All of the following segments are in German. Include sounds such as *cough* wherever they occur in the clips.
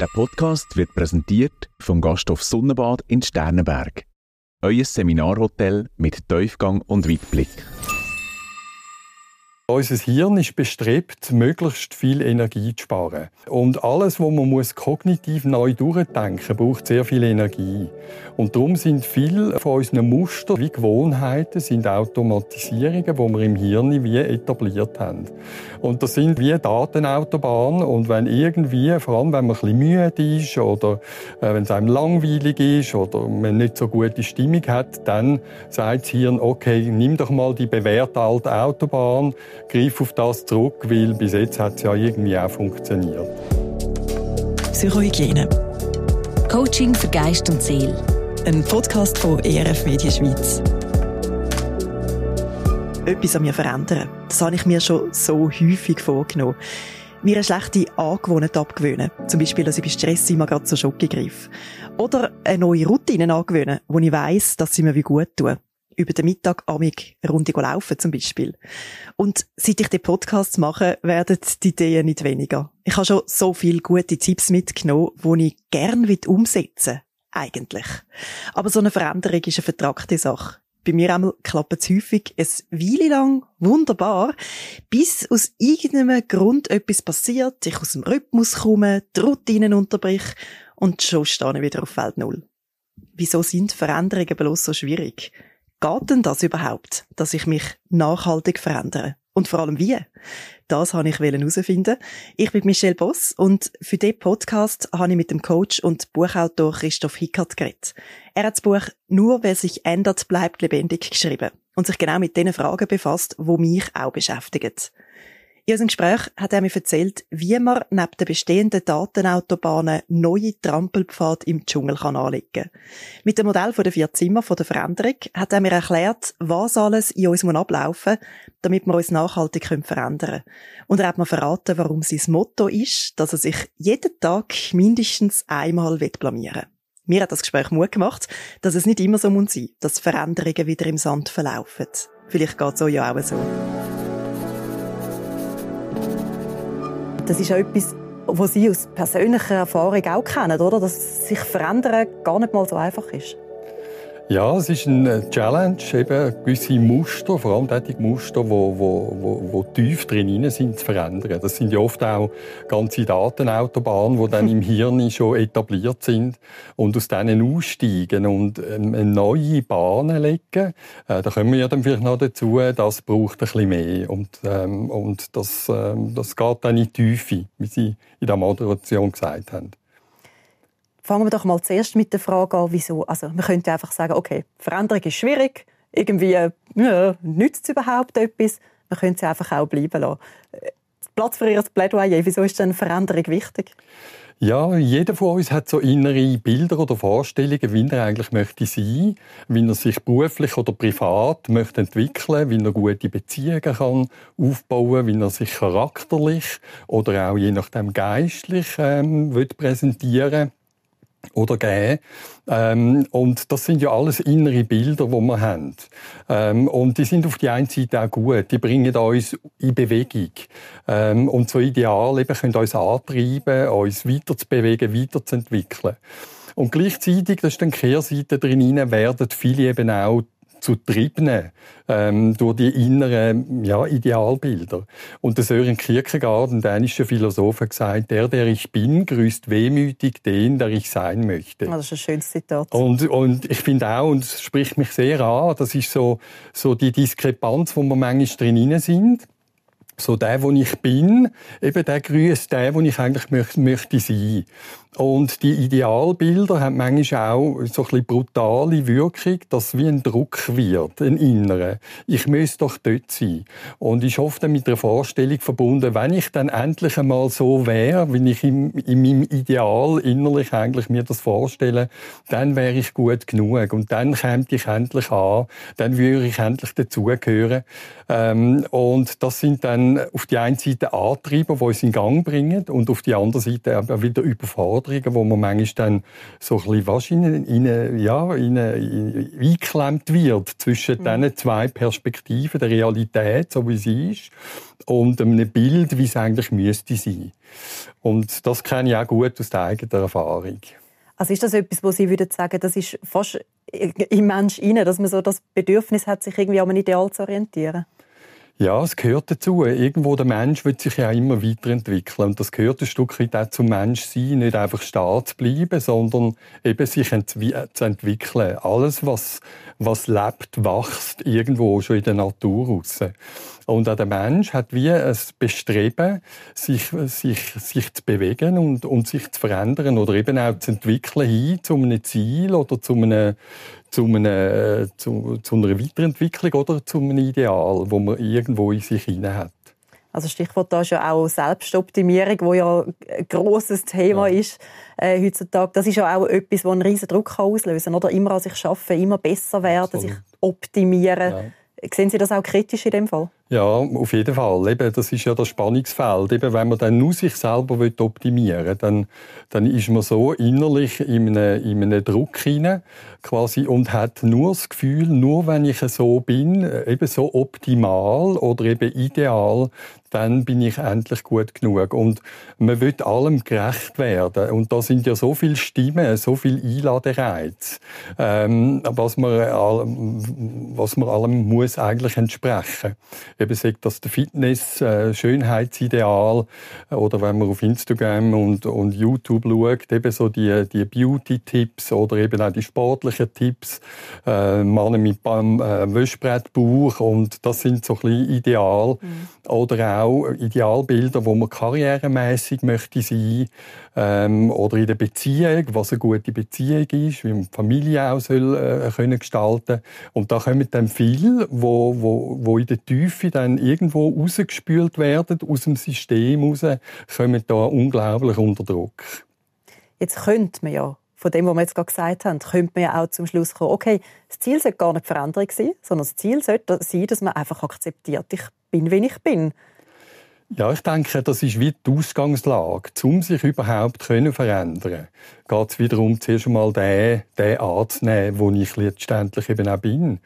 Der Podcast wird präsentiert vom Gasthof Sonnenbad in Sternenberg. Euer Seminarhotel mit Tiefgang und Weitblick. Unser Hirn ist bestrebt, möglichst viel Energie zu sparen. Und alles, was man muss kognitiv neu durchdenken braucht sehr viel Energie. Und darum sind viele von unseren Mustern wie Gewohnheiten sind Automatisierungen, die wir im Hirn wie etabliert haben. Und das sind wie Datenautobahnen. Und wenn irgendwie, vor allem wenn man ein bisschen müde ist oder äh, wenn es einem langweilig ist oder man nicht so gute Stimmung hat, dann sagt das Hirn, okay, nimm doch mal die bewährte alte Autobahn, greif auf das zurück, weil bis jetzt hat es ja irgendwie auch funktioniert. Psychohygiene. Coaching für Geist und Seele. Ein Podcast von ERF Media Schweiz. Etwas an mir verändern. Das habe ich mir schon so häufig vorgenommen. Mir eine schlechte Angewohnheit abgewöhnen. Zum Beispiel, dass ich bei Stress immer gerade zur Schocke greife. Oder eine neue Routine angewöhnen, wo ich weiss, dass sie mir wie gut tun über den Mittag amig eine Runde laufen zum Beispiel. Und seit ich den Podcast mache, werden die Ideen nicht weniger. Ich habe schon so viele gute Tipps mitgenommen, die ich gerne umsetzen will. Eigentlich. Aber so eine Veränderung ist eine vertragte Sache. Bei mir einmal klappt es häufig eine Weile lang wunderbar, bis aus irgendeinem Grund etwas passiert, ich aus dem Rhythmus komme, die Routinen unterbrich und schon stehe ich wieder auf Feld Null. Wieso sind Veränderungen bloß so schwierig? Geht denn das überhaupt, dass ich mich nachhaltig verändere? Und vor allem wie? Das habe ich herausfinden. Ich bin Michelle Boss und für diesen Podcast habe ich mit dem Coach und Buchautor Christoph Hickert geredet. Er hat das Buch Nur wer sich ändert, bleibt lebendig geschrieben und sich genau mit den Fragen befasst, wo mich auch beschäftigen. In unserem Gespräch hat er mir erzählt, wie man neben den bestehenden Datenautobahnen neue Trampelpfade im Dschungel kann anlegen kann. Mit dem Modell der vier Zimmer von der Veränderung hat er mir erklärt, was alles in uns ablaufen muss, damit wir uns nachhaltig verändern können. Und er hat mir verraten, warum sein Motto ist, dass er sich jeden Tag mindestens einmal blamieren will. Mir hat das Gespräch Mut gemacht, dass es nicht immer so muss sein, dass Veränderungen wieder im Sand verlaufen. Vielleicht geht es euch ja auch so. Das ist etwas, was Sie aus persönlicher Erfahrung auch kennen, oder? Dass sich verändern gar nicht mal so einfach ist. Ja, es ist eine Challenge, eben gewisse Muster, vor allem die Muster, die wo, wo, wo, tief drin sind, zu verändern. Das sind ja oft auch ganze Datenautobahnen, die dann *laughs* im Hirn schon etabliert sind und aus denen aussteigen und ähm, eine neue Bahnen legen. Äh, da kommen wir ja dann vielleicht noch dazu, das braucht ein bisschen mehr und, ähm, und das, ähm, das geht dann in die Tiefe, wie Sie in der Moderation gesagt haben. Fangen wir doch mal zuerst mit der Frage an, wieso. Also man könnte einfach sagen, okay, Veränderung ist schwierig, irgendwie ja, nützt es überhaupt etwas. Man könnte sie einfach auch bleiben lassen. Platz für Ihr Plädoyer, wieso ist denn Veränderung wichtig? Ja, jeder von uns hat so innere Bilder oder Vorstellungen, wie er eigentlich möchte sein, wie er sich beruflich oder privat möchte entwickeln, wie er gute Beziehungen kann aufbauen, wie er sich charakterlich oder auch je nachdem geistlich ähm, will präsentieren oder geben. Ähm, und das sind ja alles innere Bilder, die wir haben. Ähm, und die sind auf die einen Seite auch gut. Die bringen uns in Bewegung. Ähm, und so Ideale eben können uns antreiben, uns weiterzubewegen, weiterzuentwickeln. Und gleichzeitig, das ist dann Kehrseite drin, werden viele eben auch zu Triebnen ähm, durch die inneren ja, Idealbilder. Und der Sören Kierkegaard, ein dänischer Philosoph, hat gesagt, der, der ich bin, grüßt wehmütig den, der ich sein möchte. Oh, das ist ein schönes Zitat. Und, und ich finde auch, und es spricht mich sehr an, das ist so, so die Diskrepanz, wo wir manchmal drin sind so der, wo ich bin, eben der grüßt der, wo ich eigentlich möchte, möchte sein. Und die Idealbilder haben manchmal auch so ein bisschen brutale Wirkung, dass wie ein Druck wird, ein innerer. Ich müsste doch dort sein. Und ist oft mit der Vorstellung verbunden, wenn ich dann endlich einmal so wäre, wie ich in, in meinem Ideal innerlich eigentlich mir das vorstelle, dann wäre ich gut genug. Und dann käme ich endlich an, dann würde ich endlich dazugehören. Ähm, und das sind dann dann auf die eine Seite Antreiber, die uns in Gang bringen und auf die andere Seite aber wieder Überforderungen, wo man manchmal dann so ein bisschen wahrscheinlich in, in, ja, in, in, eingeklemmt wird zwischen mhm. diesen zwei Perspektiven, der Realität, so wie sie ist, und einem Bild, wie es eigentlich müsste sein. Und das kenne ich auch gut aus der eigenen Erfahrung. Also ist das etwas, wo Sie würden sagen, das ist fast im Mensch inne, dass man so das Bedürfnis hat, sich irgendwie an einem Ideal zu orientieren? Ja, es gehört dazu. Irgendwo der Mensch wird sich ja immer weiterentwickeln. Und das gehört ein Stück weit auch zum Menschsein, nicht einfach stehen zu bleiben, sondern eben sich zu entwickeln. Alles, was, was lebt, wächst irgendwo schon in der Natur raus. Und auch der Mensch hat wie ein Bestreben, sich, sich, sich zu bewegen und, und sich zu verändern oder eben auch zu entwickeln hin zu einem Ziel oder zu einer, zu, einer, zu, zu einer Weiterentwicklung oder zu einem Ideal, wo man irgendwo in sich hinein hat. Also Stichwort da ist ja auch Selbstoptimierung, wo ja ein grosses Thema ja. ist äh, heutzutage. Das ist ja auch etwas, das einen riesen Druck auslösen kann. Oder immer an sich arbeiten, immer besser werden, Absolut. sich optimieren. Ja. Sehen Sie das auch kritisch in dem Fall? Ja, auf jeden Fall. Eben, das ist ja das Spannungsfeld. Eben, wenn man dann nur sich selber optimieren will, dann, dann ist man so innerlich in einem, in einem Druck hinein, quasi, und hat nur das Gefühl, nur wenn ich so bin, eben so optimal oder eben ideal, dann bin ich endlich gut genug. Und man will allem gerecht werden. Und da sind ja so viele Stimmen, so viel Einladereiz, ähm, was man, was man allem muss eigentlich entsprechen. Eben sagt das der Fitness, äh, Schönheitsideal, oder wenn man auf Instagram und, und YouTube schaut, eben so die, die Beauty-Tipps oder eben auch die sportlichen Tipps, äh, Männer mit beim äh, Wäschbrettbauch und das sind so ein bisschen Ideal. Mhm. Oder auch Idealbilder, wo man karrieremäßig möchte sein ähm, oder in der Beziehung, was eine gute Beziehung ist, wie man die Familie auch soll, äh, können gestalten Und da kommen dann viele, wo, wo, wo in der Tiefe dann irgendwo rausgespült werden, aus dem System raus, kommen da unglaublich unter Druck. Jetzt könnte man ja von dem, was wir jetzt gerade gesagt haben, könnte man ja auch zum Schluss kommen, okay, das Ziel sollte gar nicht Veränderung sein, sondern das Ziel sollte sein, dass man einfach akzeptiert, ich bin, wie ich bin. Ja, ich denke, das ist wie die Ausgangslage. Um sich überhaupt zu verändern, geht es wiederum zuerst einmal den, den anzunehmen, wo ich letztendlich eben auch bin. Mhm.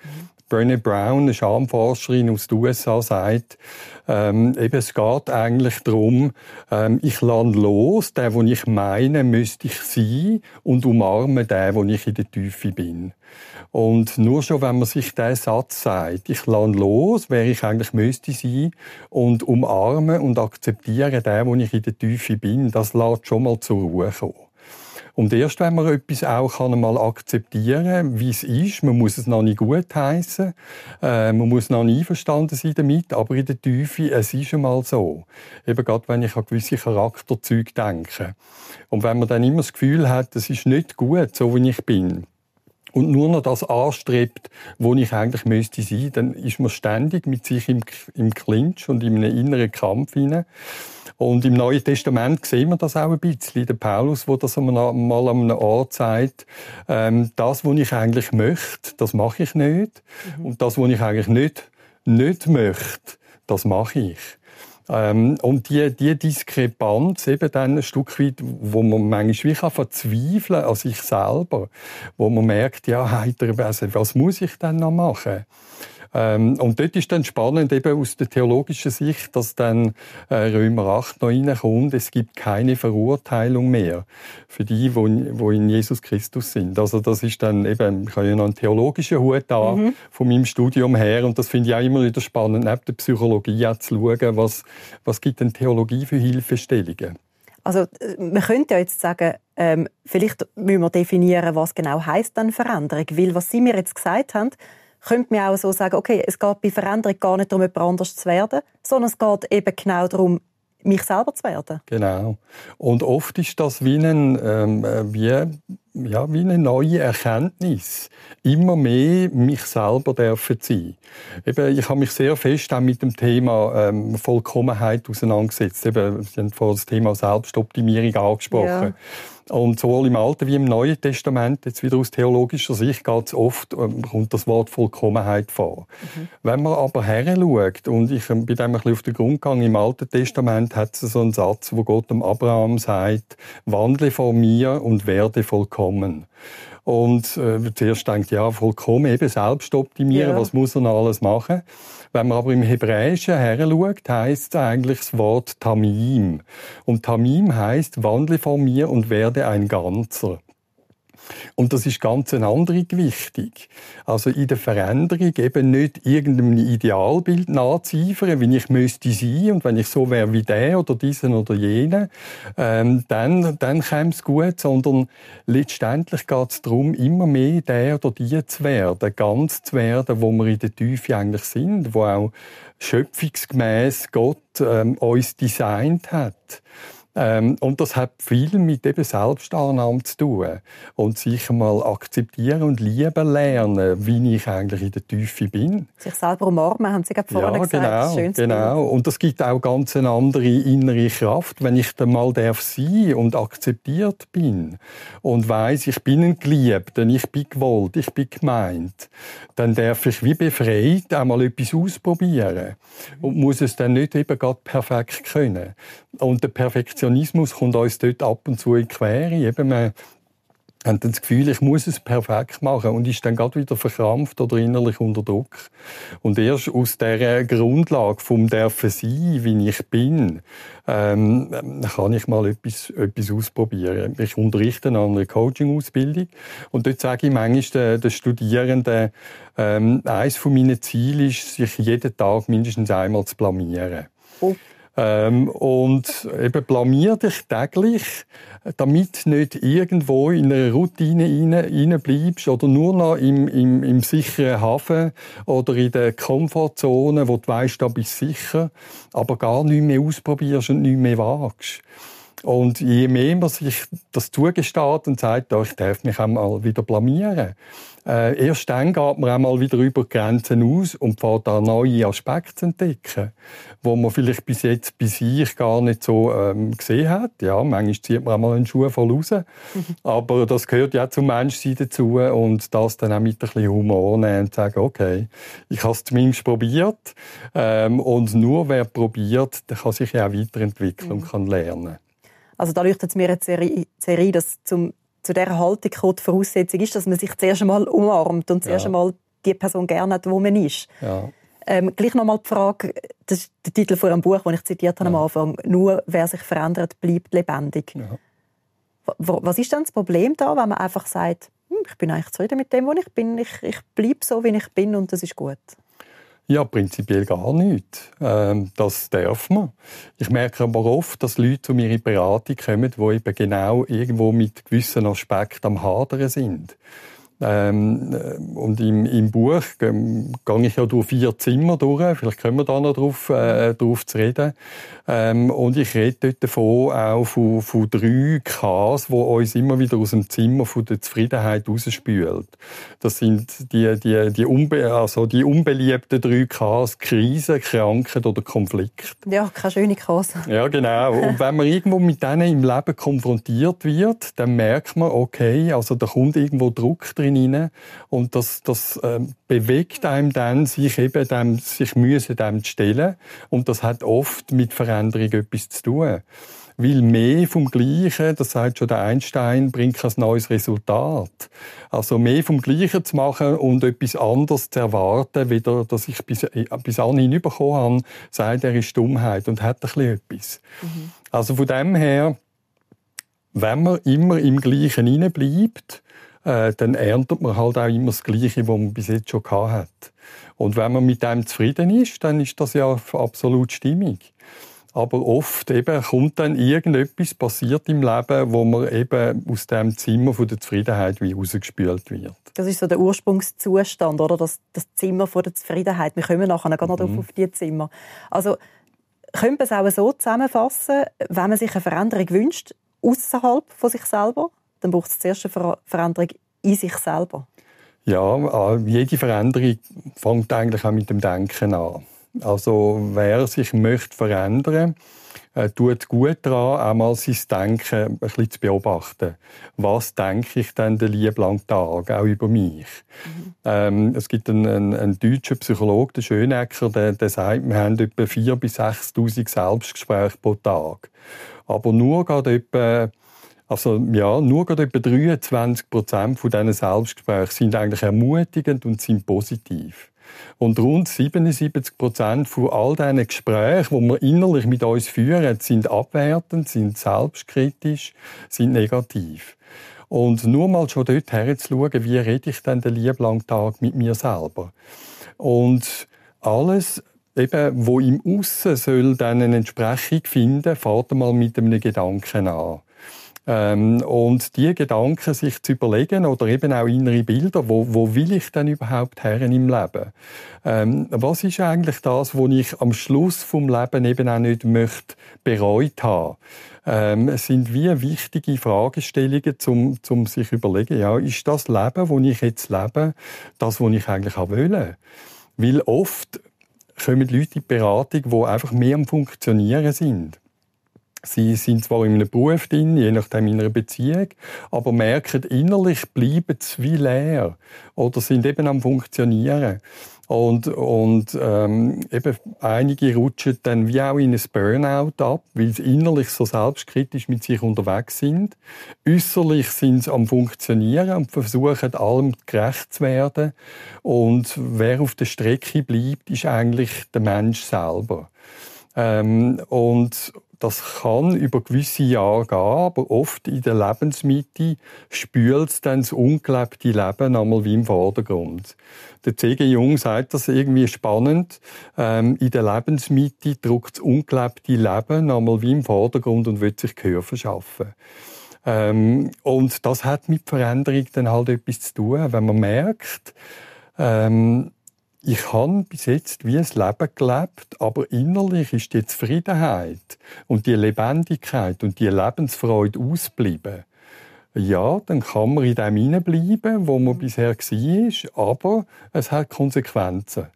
Brené Brown, eine Schamforscherin aus den USA, sagt, ähm, eben, es geht eigentlich darum, ähm, ich lande los, der, wo ich meine, müsste ich sein, und umarme den, wo ich in der Tiefe bin. Und nur schon, wenn man sich diesen Satz sagt, ich lande los, wer ich eigentlich müsste sein, und umarme und akzeptiere den, wo ich in der Tiefe bin, das lässt schon mal zur Ruhe kommen. Und erst wenn man etwas auch kann mal akzeptieren, wie es ist, man muss es noch nicht gut heißen, äh, man muss noch nicht einverstanden sein damit, aber in der Tiefe, es ist einmal so. Eben gerade wenn ich an gewisse Charakterzüge denke. Und wenn man dann immer das Gefühl hat, es ist nicht gut, so wie ich bin, und nur noch das anstrebt, wo ich eigentlich müsste sein, dann ist man ständig mit sich im, im Clinch und in einem inneren Kampf hinein. Und im Neuen Testament sehen wir das auch ein bisschen. Der Paulus, wo das mal an einem Ort sagt, ähm, das, was ich eigentlich möchte, das mache ich nicht. Mhm. Und das, was ich eigentlich nicht, nicht möchte, das mache ich. Ähm, und die, die Diskrepanz eben dann ein Stück weit, wo man manchmal wie kann verzweifeln an sich selber, wo man merkt, ja, heiter, was muss ich denn noch machen? Ähm, und dort ist dann spannend, eben aus der theologischen Sicht, dass dann äh, Römer 8 noch reinkommt, es gibt keine Verurteilung mehr für die, die in Jesus Christus sind. Also das ist dann eben, ich habe ja noch einen theologischen Hut da mhm. von meinem Studium her und das finde ich auch immer wieder spannend, neben der Psychologie auch zu schauen, was, was gibt denn Theologie für Hilfestellungen. Also äh, man könnte ja jetzt sagen, ähm, vielleicht müssen wir definieren, was genau heißt dann Veränderung, weil was Sie mir jetzt gesagt haben, könnte man auch so sagen, okay, es geht bei Veränderung gar nicht darum, jemand anders zu werden, sondern es geht eben genau darum, mich selber zu werden. Genau. Und oft ist das wie ein, ähm, wie ja, wie eine neue Erkenntnis. Immer mehr mich selber dürfen sein. Eben, ich habe mich sehr fest auch mit dem Thema ähm, Vollkommenheit auseinandergesetzt. Eben, Sie haben vorhin das Thema Selbstoptimierung angesprochen. Ja. Und sowohl im Alten wie im Neuen Testament, jetzt wieder aus theologischer Sicht, geht es oft, ähm, kommt das Wort Vollkommenheit vor. Mhm. Wenn man aber heranschaut, und ich bin dem ein bisschen auf den Grund gegangen, im Alten Testament hat es so einen Satz, wo Gott dem Abraham sagt, wandle vor mir und werde vollkommen. Und äh, zuerst denkt, ja, vollkommen eben selbst optimieren, ja. was muss er noch alles machen? Wenn man aber im Hebräischen heranschaut, heisst es eigentlich das Wort Tamim. Und Tamim heisst, wandle von mir und werde ein Ganzer. Und das ist ganz eine andere Gewichtung. Also in der Veränderung eben nicht irgendeinem Idealbild nachzueifern, wie ich müsste sein und wenn ich so wäre wie der oder diesen oder jene, ähm, dann, dann käme es gut, sondern letztendlich geht es darum, immer mehr der oder die zu werden, ganz zu werden, wo wir in der Tiefe eigentlich sind, wo auch schöpfungsgemäß Gott ähm, uns designt hat. Ähm, und das hat viel mit eben Selbstannahme zu tun. Und sich mal akzeptieren und lieben lernen, wie ich eigentlich in der Tiefe bin. Sich selber umarmen, haben Sie gerade vorhin ja, gesagt. Genau, genau. Und das gibt auch ganz eine andere innere Kraft, wenn ich dann mal darf sein und akzeptiert bin und weiß, ich bin ein Geliebter, ich bin gewollt, ich bin gemeint, dann darf ich wie befreit einmal etwas ausprobieren und muss es dann nicht eben gerade perfekt können. Und der Perfektionismus kommt uns dort ab und zu in die Quere. Eben, man hat das Gefühl, ich muss es perfekt machen und ist dann gerade wieder verkrampft oder innerlich unter Druck. Und erst aus der Grundlage vom Dürfen sein, wie ich bin, ähm, kann ich mal etwas, etwas ausprobieren. Ich unterrichte an einer Coaching-Ausbildung und dort sage ich manchmal den, den Studierenden, ähm, eines von meinen Zielen ist, sich jeden Tag mindestens einmal zu blamieren. Oh. Ähm, und eben blamier dich täglich, damit nicht irgendwo in eine Routine rein, bleibst oder nur noch im, im, im sicheren Hafen oder in der Komfortzone, wo du weißt, da bist du sicher, aber gar nicht mehr ausprobierst und nicht mehr wagst. Und je mehr man sich das zugesteht und sagt, oh, ich darf mich einmal wieder blamieren, äh, erst dann geht man einmal wieder über die Grenzen aus und fährt da neue Aspekte zu entdecken, wo man vielleicht bis jetzt bei sich gar nicht so ähm, gesehen hat. Ja, manchmal zieht man einmal einen Schuh voll raus, mhm. aber das gehört ja zum Menschsein dazu und das dann auch mit ein bisschen Humor nehmen und sagen, okay, ich habe es zumindest probiert ähm, und nur wer probiert, der kann sich ja auch weiterentwickeln mhm. und kann lernen. Also da leuchtet es mir jetzt sehr ein, dass zum, zu dieser Haltung die Voraussetzung ist, dass man sich zuerst einmal umarmt und zuerst ja. einmal die Person gerne hat, wo man ist. Ja. Ähm, gleich nochmal die Frage, das ist der Titel von einem Buch, den ich zitiert habe ja. am Anfang, «Nur wer sich verändert, bleibt lebendig». Ja. Was ist dann das Problem da, wenn man einfach sagt, hm, ich bin eigentlich zufrieden mit dem, wo ich bin, ich, ich bleibe so, wie ich bin und das ist gut? Ja, prinzipiell gar nicht. Ähm, das darf man. Ich merke aber oft, dass Leute mir in Beratung kommen, die eben genau irgendwo mit gewissen Aspekten am Hadern sind. Ähm, äh, und im, im Buch ähm, gehe ich ja durch vier Zimmer durch. Vielleicht können wir da noch drauf, äh, drauf zu reden. Ähm, und ich rede dort davon auch von, von drei Ks, die uns immer wieder aus dem Zimmer von der Zufriedenheit rausspült. Das sind die, die, die, unbe also die unbeliebten drei Ks, Krise, Krankheit oder Konflikt. Ja, keine schöne Ks. Ja, genau. Und wenn man irgendwo mit denen im Leben konfrontiert wird, dann merkt man, okay, also da kommt irgendwo Druck drin rein und das, das äh, bewegt einem dann, sich eben dem, sich müssen dem zu stellen und das hat oft mit Veränderung etwas zu tun. Weil mehr vom Gleichen, das sagt schon der Einstein, bringt kein neues Resultat. Also mehr vom Gleichen zu machen und etwas anderes zu erwarten, wieder, dass ich bis, äh, bis anhin bekommen habe, sagt er, ist Dummheit und hat ein bisschen etwas. Mhm. Also von dem her, wenn man immer im Gleichen bleibt, äh, dann erntet man halt auch immer das Gleiche, was man bis jetzt schon gehabt hat. Und wenn man mit dem zufrieden ist, dann ist das ja absolut stimmig. Aber oft eben kommt dann irgendetwas passiert im Leben, wo man eben aus dem Zimmer von der Zufriedenheit wie rausgespült wird. Das ist so der Ursprungszustand, oder? Das, das Zimmer von der Zufriedenheit. Wir kommen nachher noch mhm. auf die Zimmer. Also, könnte man es auch so zusammenfassen, wenn man sich eine Veränderung wünscht, außerhalb von sich selber, dann braucht es zuerst eine Veränderung in sich selber. Ja, jede Veränderung fängt eigentlich auch mit dem Denken an. Also wer sich möchte verändern äh, tut gut daran, einmal sein Denken ein bisschen zu beobachten. Was denke ich denn den lieben Tag, auch über mich? Mhm. Ähm, es gibt einen, einen, einen deutschen Psychologen, den Schönecker, der, der sagt, wir haben etwa 4.000 bis 6.000 Selbstgespräche pro Tag. Aber nur gerade etwa also ja, nur gerade etwa 23 Prozent von diesen Selbstgesprächen sind eigentlich ermutigend und sind positiv. Und rund 77 Prozent von all diesen Gesprächen, die wir innerlich mit uns führen, sind abwertend, sind selbstkritisch, sind negativ. Und nur mal schon dort herzuschauen, wie rede ich denn den lieben Tag mit mir selber. Und alles, eben, wo im Aussen soll dann eine Entsprechung finden, fahrt mal mit einem Gedanken an. Ähm, und die Gedanken sich zu überlegen oder eben auch innere Bilder, wo, wo will ich denn überhaupt her im Leben? Ähm, was ist eigentlich das, wo ich am Schluss vom Leben eben auch nicht möchte bereut haben? Ähm, sind wie wichtige Fragestellungen, zum, zum sich überlegen, ja, ist das Leben, wo ich jetzt lebe, das, wo ich eigentlich auch will? Weil oft kommen Leute in die Beratung, die einfach mehr am Funktionieren sind. Sie sind zwar in einem Beruf drin, je nachdem in einer Beziehung, aber merken innerlich bleiben sie wie leer oder sind eben am Funktionieren. Und, und ähm, eben einige rutschen dann wie auch in ein Burnout ab, weil sie innerlich so selbstkritisch mit sich unterwegs sind. Äußerlich sind sie am Funktionieren und versuchen allem gerecht zu werden. Und wer auf der Strecke bleibt, ist eigentlich der Mensch selber. Ähm, und das kann über gewisse Jahre gehen, aber oft in der Lebensmitte spült dann das ungelebte Leben einmal wie im Vordergrund. Der C.G. Jung sagt das irgendwie spannend. Ähm, in der Lebensmitte drückt das ungelebte Leben einmal wie im Vordergrund und will sich Gehör verschaffen. Ähm, und das hat mit Veränderung dann halt etwas zu tun, wenn man merkt, ähm, ich habe bis jetzt wie ein Leben gelebt, aber innerlich ist die Zufriedenheit und die Lebendigkeit und die Lebensfreude ausgeblieben. Ja, dann kann man in dem hineinbleiben, wo man bisher war, aber es hat Konsequenzen.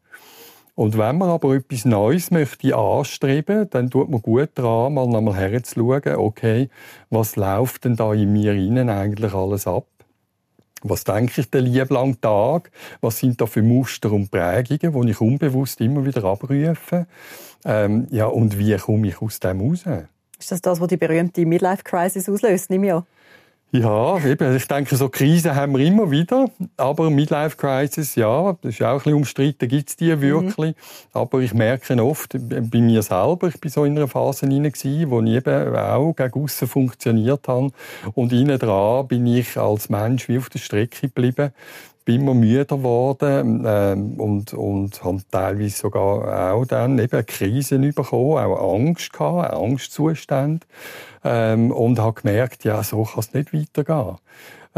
Und wenn man aber etwas Neues möchte anstreben, dann tut man gut daran, mal nochmal herzuschauen, okay, was läuft denn da in mir innen eigentlich alles ab? Was denke ich den lieben Tag? Was sind da für Muster und Prägungen, die ich unbewusst immer wieder abrufe? Ähm, ja, und wie komme ich aus dem raus? Ist das das, was die berühmte Midlife-Crisis auslöst? Nehme ich an. Ja, eben. Ich denke, so Krisen haben wir immer wieder. Aber Midlife Crisis, ja, das ist auch ein bisschen umstritten. Gibt es die wirklich? Mhm. Aber ich merke oft bei mir selber, ich bin so in einer Phase hinein wo ich eben auch gegen aussen funktioniert habe. Und innen dran bin ich als Mensch wie auf der Strecke geblieben bin immer müder geworden ähm, und, und habe teilweise sogar auch dann eben Krisen bekommen, auch Angst gehabt, Angstzustand ähm, und habe gemerkt, ja, so kann es nicht weitergehen.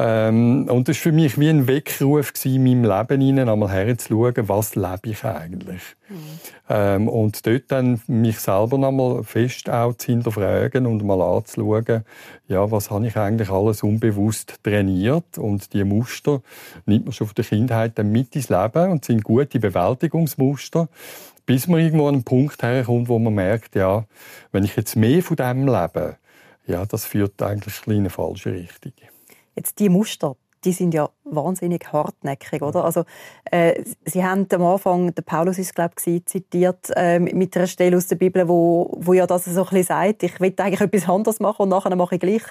Ähm, und das war für mich wie ein Weckruf in meinem Leben hinein, einmal herzuschauen, was lebe ich eigentlich. Mhm. Ähm, und dort dann mich selber nochmal fest auch zu hinterfragen und mal anzuschauen, ja, was habe ich eigentlich alles unbewusst trainiert und die Muster nimmt man schon von der Kindheit dann mit ins Leben und sind gute Bewältigungsmuster bis man irgendwo an einen Punkt herkommt, wo man merkt, ja, wenn ich jetzt mehr von dem lebe, ja, das führt eigentlich in eine falsche Richtung. Jetzt die Muster, die sind ja wahnsinnig hartnäckig, oder? Also äh, Sie haben am Anfang, der Paulus ist glaube ich zitiert äh, mit einer Stelle aus der Bibel, wo, wo ja das so ein bisschen sagt, ich will eigentlich etwas anderes machen und nachher mache ich gleich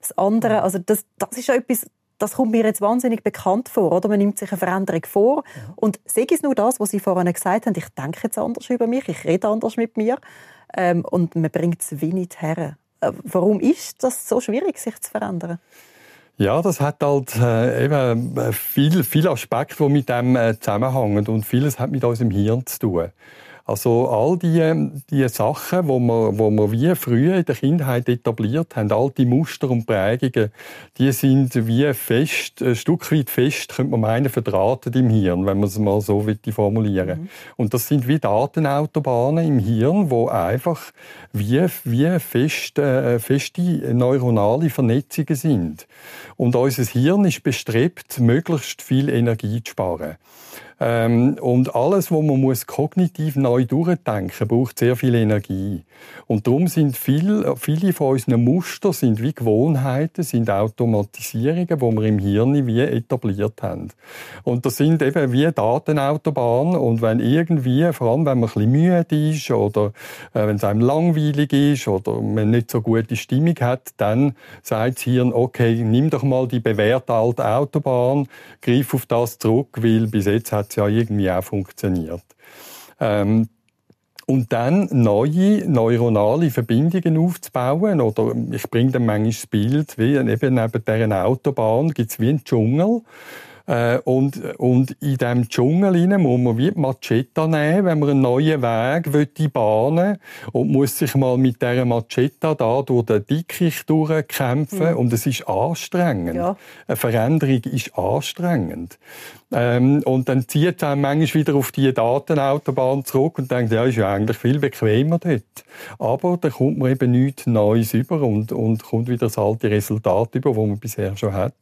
das andere. Also das, das ist ja etwas, das kommt mir jetzt wahnsinnig bekannt vor, oder? Man nimmt sich eine Veränderung vor und sehe es nur das, was Sie vorhin gesagt haben, ich denke jetzt anders über mich, ich rede anders mit mir ähm, und man bringt es wie nicht her. Äh, warum ist das so schwierig, sich zu verändern? Ja, das hat halt äh, eben äh, viel, viele Aspekte, die mit dem äh, zusammenhängen und vieles hat mit unserem Hirn zu tun. Also all die, die Sachen, wo wir, wo wir wie früher in der Kindheit etabliert haben, all die Muster und Prägungen, die sind wie fest, ein Stück weit fest, könnte man meinen, verdrahtet im Hirn, wenn man es mal so formulieren mhm. Und das sind wie Datenautobahnen im Hirn, wo einfach wie, wie fest, äh, feste neuronale Vernetzungen sind. Und unser Hirn ist bestrebt, möglichst viel Energie zu sparen. Ähm, und alles, was man muss kognitiv neu durchdenken, braucht sehr viel Energie. Und darum sind viel, viele von unseren Muster sind wie Gewohnheiten, sind Automatisierungen, die wir im Hirn wie etabliert haben. Und das sind eben wie Datenautobahnen. Und wenn irgendwie, vor allem wenn man ein bisschen müde ist oder äh, wenn es einem langweilig ist oder man nicht so gute Stimmung hat, dann sagt das Hirn, okay, nimm doch mal die bewährte alte Autobahn, greif auf das zurück, weil bis jetzt hat es ja irgendwie auch funktioniert. Ähm, und dann neue neuronale Verbindungen aufzubauen. Oder ich bringe dann manchmal das Bild, wie eben neben dieser Autobahn gibt es wie einen Dschungel. Äh, und, und in diesem Dschungel rein muss man wie die Macheta nehmen, wenn man einen neuen Weg bahnen und muss sich mal mit dieser Macheta da durch den Dickicht durchkämpfen. Mhm. Und es ist anstrengend. Ja. Eine Veränderung ist anstrengend. Ähm, und dann zieht es manchmal wieder auf die Datenautobahn zurück und denkt, ja, ist ja eigentlich viel bequemer dort. Aber da kommt man eben nichts Neues über und, und kommt wieder das alte Resultat über, das man bisher schon hat.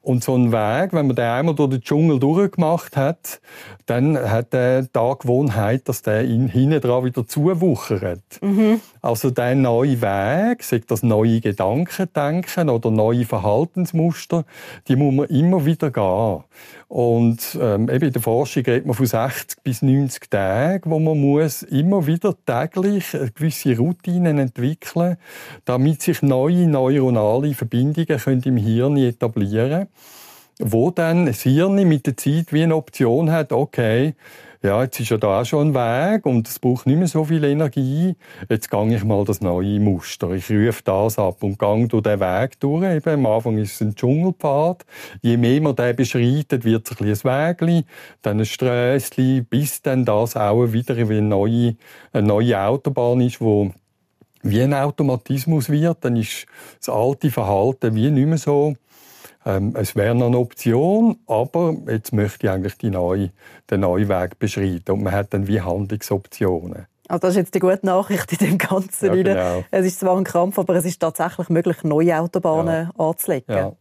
Und so ein Weg, wenn man den einmal durch den Dschungel durchgemacht hat, dann hat er die Gewohnheit, dass der ihn hinten dran wieder zuwuchert. Mhm. Also der neue Weg, sagt das neue Gedankendenken oder neue Verhaltensmuster, die muss man immer wieder gehen. Und ähm, eben in der Forschung redet man von 60 bis 90 Tagen, wo man muss immer wieder täglich gewisse Routinen entwickeln, damit sich neue neuronale Verbindungen können im Hirn etablieren, wo dann das Hirn mit der Zeit wie eine Option hat, okay, ja, jetzt ist ja da auch schon ein Weg und es braucht nicht mehr so viel Energie. Jetzt gehe ich mal das neue Muster. Ich rufe das ab und gehe durch den Weg durch. Eben, am Anfang ist es ein Dschungelpfad. Je mehr man den beschreitet, wird es ein, ein Wägli, dann ein Strässli, bis dann das auch wieder wie eine neue, eine neue Autobahn ist, wo wie ein Automatismus wird, dann ist das alte Verhalten wie nicht mehr so ähm, es wäre noch eine Option, aber jetzt möchte ich eigentlich die neue, den neuen Weg beschreiten. Und man hat dann wie Handlungsoptionen. Also das ist jetzt die gute Nachricht in dem Ganzen. Ja, genau. Es ist zwar ein Krampf, aber es ist tatsächlich möglich, neue Autobahnen ja. anzulegen. Ja.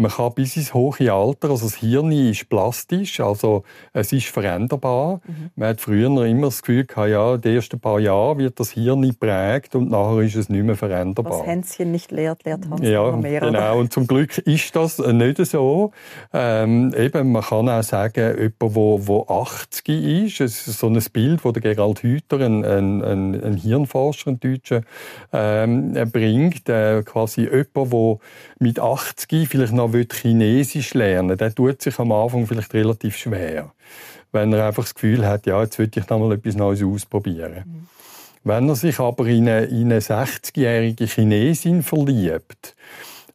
Man kann bis ins hohe Alter, also das Hirn ist plastisch, also es ist veränderbar. Mhm. Man hat früher immer das Gefühl gehabt, ja, die ersten paar Jahre wird das Hirn geprägt und nachher ist es nicht mehr veränderbar. Was Hänschen nicht lehrt, lehrt Hans ja, mehr. genau. Und zum Glück ist das nicht so. Ähm, eben, man kann auch sagen, jemand, wo, wo 80 ist, es ist so ein Bild, das Gerald Hüther, ein, ein, ein, ein Hirnforscher, ein Deutscher, ähm, bringt, äh, quasi jemand, der mit 80 vielleicht noch Chinesisch lernen will, der tut sich am Anfang vielleicht relativ schwer. Wenn er einfach das Gefühl hat, ja, jetzt will ich noch mal etwas Neues ausprobieren. Mhm. Wenn er sich aber in eine, in eine 60-jährige Chinesin verliebt,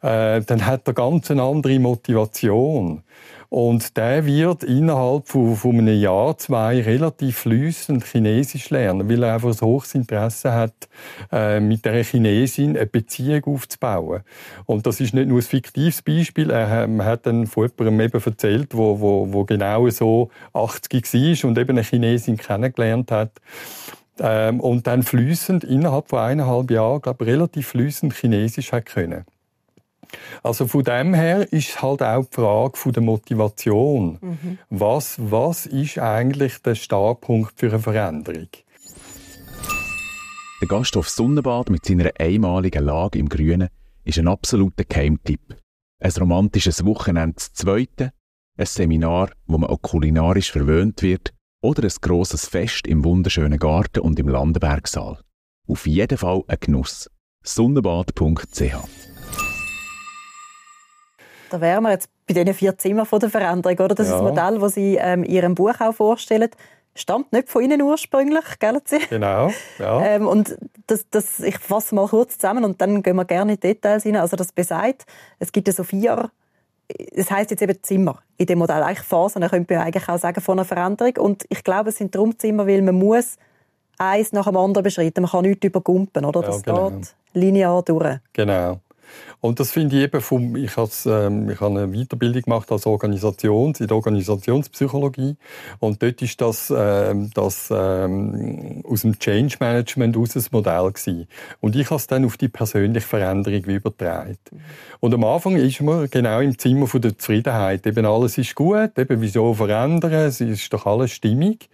äh, dann hat er ganz eine andere Motivation. Und der wird innerhalb von, von einem Jahr, zwei relativ flüssend Chinesisch lernen, weil er einfach ein hohes Interesse hat, äh, mit der Chinesin eine Beziehung aufzubauen. Und das ist nicht nur ein fiktives Beispiel. Er hat dann von jemandem eben erzählt, wo, wo, wo genau so 80 war und eben eine Chinesin kennengelernt hat. Ähm, und dann flüssend innerhalb von eineinhalb Jahren, glaube relativ flüssend Chinesisch hat können. Also von dem her ist halt auch die Frage von der Motivation. Mhm. Was, was ist eigentlich der Startpunkt für eine Veränderung? Der Gasthof Sonnenbad mit seiner einmaligen Lage im Grünen ist ein absoluter Keimtipp. Ein romantisches Wochenende zu zweiten, ein Seminar, wo man auch kulinarisch verwöhnt wird oder ein grosses Fest im wunderschönen Garten und im Landenbergsaal. Auf jeden Fall ein Genuss. Sonnenbad.ch da wären wir jetzt bei diesen vier Zimmern von der Veränderung, oder? Das ja. ist das Modell, das Sie ähm, in Ihrem Buch auch vorstellen. Stammt nicht von Ihnen ursprünglich, gell? Genau, ja. *laughs* Ähm, und das, das, ich fasse mal kurz zusammen und dann gehen wir gerne in Details rein. Also das besagt, es gibt so vier es heißt jetzt eben Zimmer in dem Modell eigentlich Phasen, dann könnte man eigentlich auch sagen von einer Veränderung und ich glaube es sind darum Zimmer, weil man muss eins nach dem anderen beschreiten. Man kann nichts übergumpen, oder? Das ja, genau. geht linear durch. Genau. Und das finde ich eben vom, ich, has, ähm, ich habe eine Weiterbildung gemacht als Organisations, in der Organisationspsychologie. Und dort ist das, ähm, das ähm, aus dem Change Management aus ein Modell gewesen. Und ich habe es dann auf die persönliche Veränderung übertragen. Und am Anfang ist man genau im Zimmer von der Zufriedenheit. Eben alles ist gut, eben wieso verändern, es ist doch alles stimmig.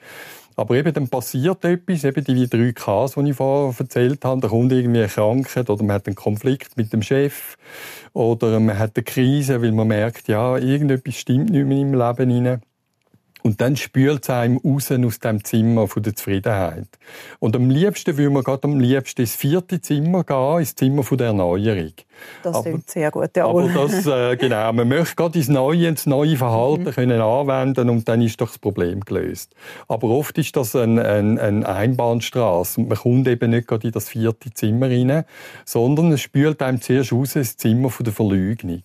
Aber eben dann passiert etwas, eben die drei Ks, die ich vorher erzählt habe. Da kommt irgendwie eine Krankheit oder man hat einen Konflikt mit dem Chef oder man hat eine Krise, weil man merkt, ja, irgendetwas stimmt nicht mehr im Leben hinein. Und dann spült es einem raus aus dem Zimmer von der Zufriedenheit. Und am liebsten will man gerade am liebsten ins vierte Zimmer gehen, ins Zimmer von der Erneuerung. Das klingt sehr gut, ja. Aber das, äh, genau, man möchte gerade ins Neue, ins neue Verhalten mhm. können anwenden und dann ist doch das Problem gelöst. Aber oft ist das eine ein, ein Einbahnstraße und man kommt eben nicht gerade in das vierte Zimmer rein, sondern es spült einem zuerst raus ins Zimmer von der Verleugnung.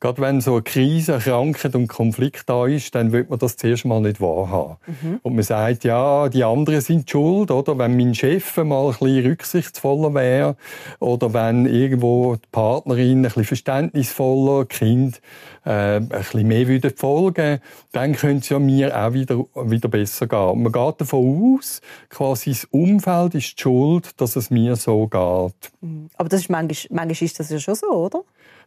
Gerade wenn so eine Krise, Krankheit und Konflikt da ist, dann wird man das zuerst mal nicht wahrhaben. Mhm. Und man sagt, ja, die anderen sind schuld, oder? Wenn mein Chef mal ein bisschen rücksichtsvoller wäre, oder wenn irgendwo die Partnerin ein bisschen verständnisvoller, Kind äh, ein bisschen mehr würde folgen, dann könnte es ja mir auch wieder, wieder besser gehen. Man geht davon aus, quasi das Umfeld ist die schuld, dass es mir so geht. Mhm. Aber das ist manchmal, manchmal ist das ja schon so, oder?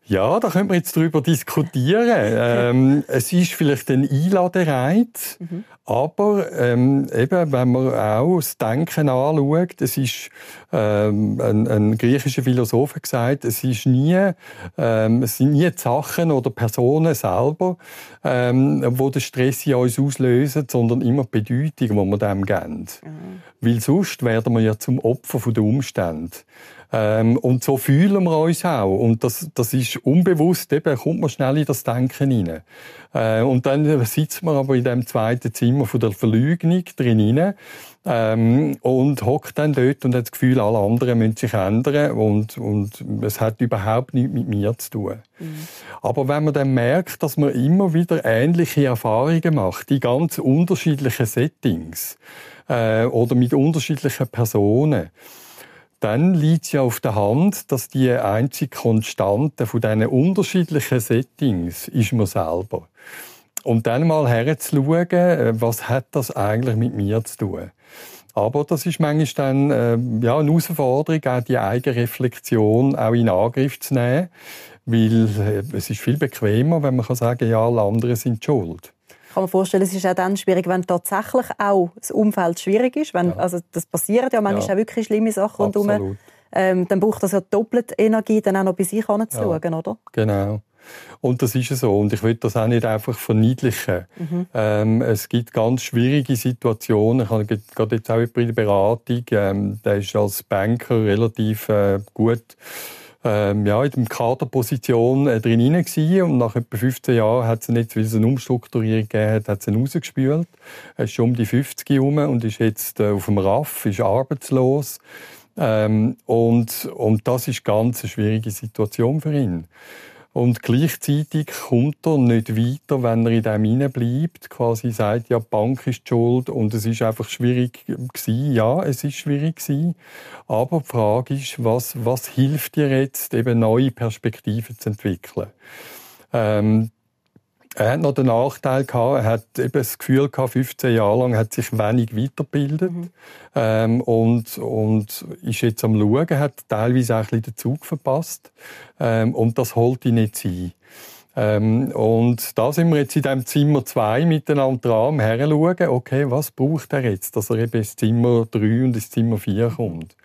Ja, da können wir jetzt darüber diskutieren. *laughs* ähm, es ist vielleicht ein Einladereiz, mhm. aber ähm, eben, wenn man auch das Denken anschaut, es ist ähm, ein, ein griechischer Philosoph hat gesagt, es ist nie, ähm, es sind nie die Sachen oder Personen selber, ähm, wo den Stress in uns auslösen, sondern immer die Bedeutung, die wir dem geben. Mhm. Weil sonst werden wir ja zum Opfer der Umstände. Ähm, und so fühlen wir uns auch. Und das, das ist unbewusst, eben, kommt man schnell in das Denken rein. Äh, und dann sitzt man aber in dem zweiten Zimmer von der Verleugnung drin ähm, und hockt dann dort und hat das Gefühl, alle anderen müssen sich ändern und, und es hat überhaupt nichts mit mir zu tun. Mhm. Aber wenn man dann merkt, dass man immer wieder ähnliche Erfahrungen macht, in ganz unterschiedlichen Settings äh, oder mit unterschiedlichen Personen, dann liegt ja auf der Hand, dass die einzige Konstante von diesen unterschiedlichen Settings ist man selber. Und dann mal herzuschauen, äh, was hat das eigentlich mit mir zu tun? Aber das ist manchmal dann äh, ja, eine Herausforderung, auch die eigene Reflexion auch in Angriff zu nehmen, weil äh, es ist viel bequemer, wenn man kann sagen, ja, alle anderen sind schuld kann man vorstellen, es ist auch dann schwierig, wenn tatsächlich auch das Umfeld schwierig ist. Wenn, ja. Also das passiert ja manchmal ja. auch wirklich schlimme Sachen rundherum. Ähm, dann braucht das ja doppelt Energie, dann auch noch bei sich anzuschauen, ja. oder? Genau. Und das ist so. Und ich will das auch nicht einfach verniedlichen. Mhm. Ähm, es gibt ganz schwierige Situationen. Ich habe gerade jetzt auch bei der Beratung, ähm, der ist als Banker relativ äh, gut ähm, ja, in der Kaderposition äh, drin gewesen. und nach etwa 15 Jahren hat sie nicht, weil es eine Umstrukturierung gegeben hat, hat sie ihn rausgespült. Er ist schon um die 50 herum und ist jetzt äh, auf dem RAF, ist arbeitslos. Ähm, und, und das ist ganz eine schwierige Situation für ihn. Und gleichzeitig kommt er nicht weiter, wenn er in dem hineinbleibt, quasi sagt, ja, die Bank ist schuld und es ist einfach schwierig gewesen. Ja, es ist schwierig gewesen. Aber die Frage ist, was, was hilft dir jetzt, eben neue Perspektiven zu entwickeln? Ähm, er hat noch den Nachteil gehabt, er hat eben das Gefühl gehabt, 15 Jahre lang hat sich wenig weitergebildet mhm. ähm, und, und ist jetzt am Schauen, hat teilweise auch ein bisschen den Zug verpasst ähm, und das holt ihn nicht sein. Ähm, und da sind wir jetzt in diesem Zimmer 2 miteinander dran, her schauen, okay, was braucht er jetzt, dass er eben ins Zimmer 3 und ins Zimmer 4 kommt.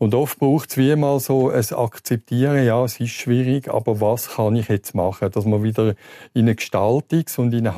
Und oft braucht es wie mal so ein Akzeptieren, ja, es ist schwierig, aber was kann ich jetzt machen, dass man wieder in eine Gestaltungs- und in eine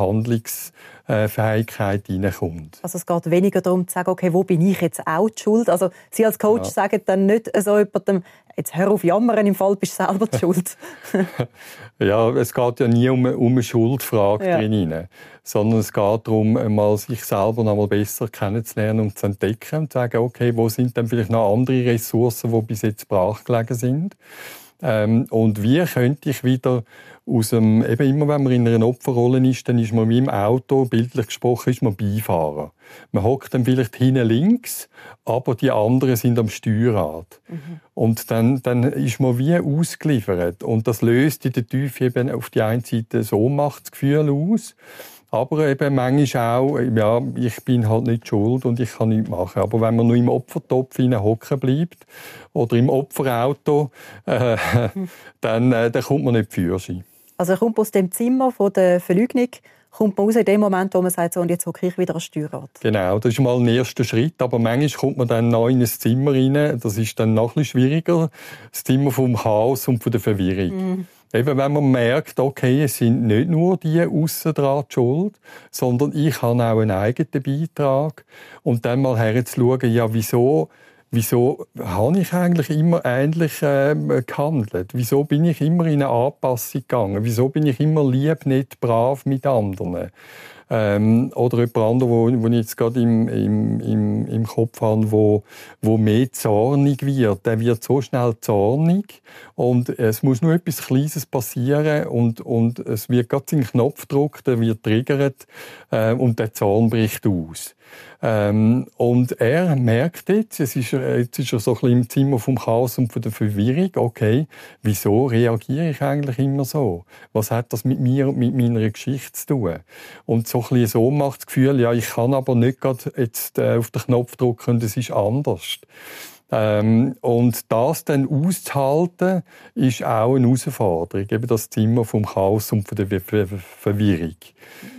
Handlungsfähigkeit hineinkommt. Also es geht weniger darum zu sagen, okay, wo bin ich jetzt auch die schuld? Also Sie als Coach ja. sagen dann nicht so jemandem, jetzt hör auf jammern, im Fall bist du selber die schuld. *laughs* ja, es geht ja nie um, um eine Schuldfrage ja. drin, sondern es geht darum, mal sich selber noch mal besser kennenzulernen und zu entdecken und zu sagen, okay, wo sind denn vielleicht noch andere Ressourcen, die bis jetzt brachgelegen sind? Ähm, und wie könnte ich wieder aus dem, eben immer wenn man in einer Opferrolle ist, dann ist man wie im Auto, bildlich gesprochen, ist man Beifahrer. Man hockt dann vielleicht hinten links, aber die anderen sind am Steuerrad. Mhm. Und dann, dann ist man wie ausgeliefert. Und das löst in der Tiefe eben auf die einen Seite so Ohnmachtsgefühl aus. Aber eben manchmal auch, ja, ich bin halt nicht schuld und ich kann nichts machen. Aber wenn man nur im Opfertopf hocken bleibt oder im Opferauto, äh, *laughs* dann, äh, dann kommt man nicht für Führerschein. Also er kommt aus dem Zimmer von der Verleugnung, kommt man raus in dem Moment, wo man sagt, so, und jetzt hocke ich wieder ans Steuerrad. Genau, das ist mal ein erster Schritt, aber manchmal kommt man dann neu in ein Zimmer rein, das ist dann noch ein schwieriger, das Zimmer vom Chaos und von der Verwirrung. Mhm. Eben, wenn man merkt, okay, es sind nicht nur die aussen dran die schuld, sondern ich habe auch einen eigenen Beitrag. Und dann mal herzuschauen, ja, wieso, wieso habe ich eigentlich immer ähnlich äh, gehandelt? Wieso bin ich immer in eine Anpassung gegangen? Wieso bin ich immer lieb, nicht brav mit anderen? Ähm, oder jemand anderes, wo, wo ich jetzt gerade im, im, im, im Kopf habe, wo, wo mehr zornig wird. Der wird so schnell zornig und es muss nur etwas Kleines passieren und, und es wird gerade seinen Knopfdruck, der wird triggert äh, und der Zorn bricht aus. Ähm, und er merkt jetzt, es ist, jetzt ist er so ein bisschen im Zimmer vom Chaos und von der Verwirrung, okay, wieso reagiere ich eigentlich immer so? Was hat das mit mir und mit meiner Geschichte zu tun? Und so ein bisschen so macht das Gefühl, ja, ich kann aber nicht gerade jetzt äh, auf den Knopf drücken und es ist anders. Ähm, und das dann auszuhalten, ist auch eine Herausforderung. Eben das Zimmer vom Chaos und von der Verwirrung.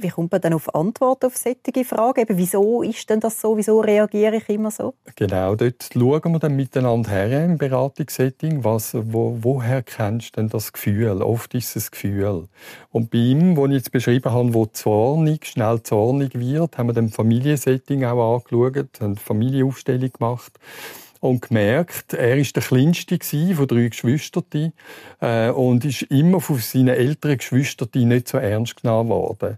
Wie kommt man dann auf Antworten auf solche Fragen? Eben, wieso ist denn das so? Wieso reagiere ich immer so? Genau, dort schauen wir dann miteinander her im Beratungssetting. Was, wo, woher kennst du denn das Gefühl? Oft ist es das Gefühl. Und bei ihm, wo ich jetzt beschrieben habe, wo zornig, schnell zornig wird, haben wir dann Familiensetting auch angeschaut, haben Familienaufstellung gemacht und gemerkt, er ist der kleinste von drei Geschwistern äh, und ist immer von seinen älteren Geschwistern nicht so ernst genommen worden.